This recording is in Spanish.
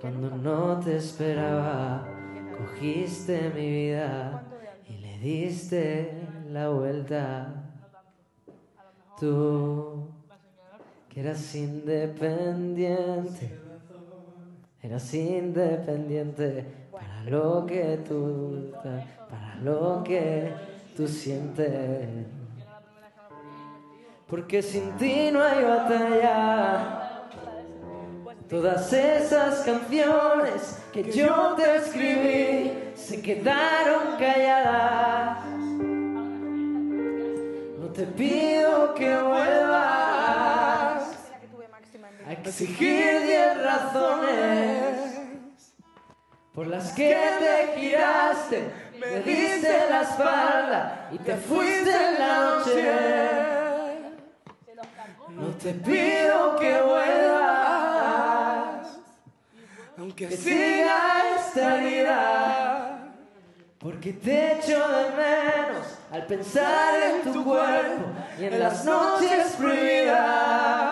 Cuando no te esperaba, cogiste mi vida y le diste la vuelta. Tú, que eras independiente, eras independiente para lo que tú, para lo que tú sientes. Porque sin ti no hay batalla. Todas esas canciones que yo te escribí se quedaron calladas. No te pido que vuelvas a exigir diez razones por las que te giraste, me diste la espalda y te fuiste en la noche. No te pido que vuelvas, aunque siga esta vida, porque te echo de menos al pensar en tu cuerpo y en las noches prohibidas.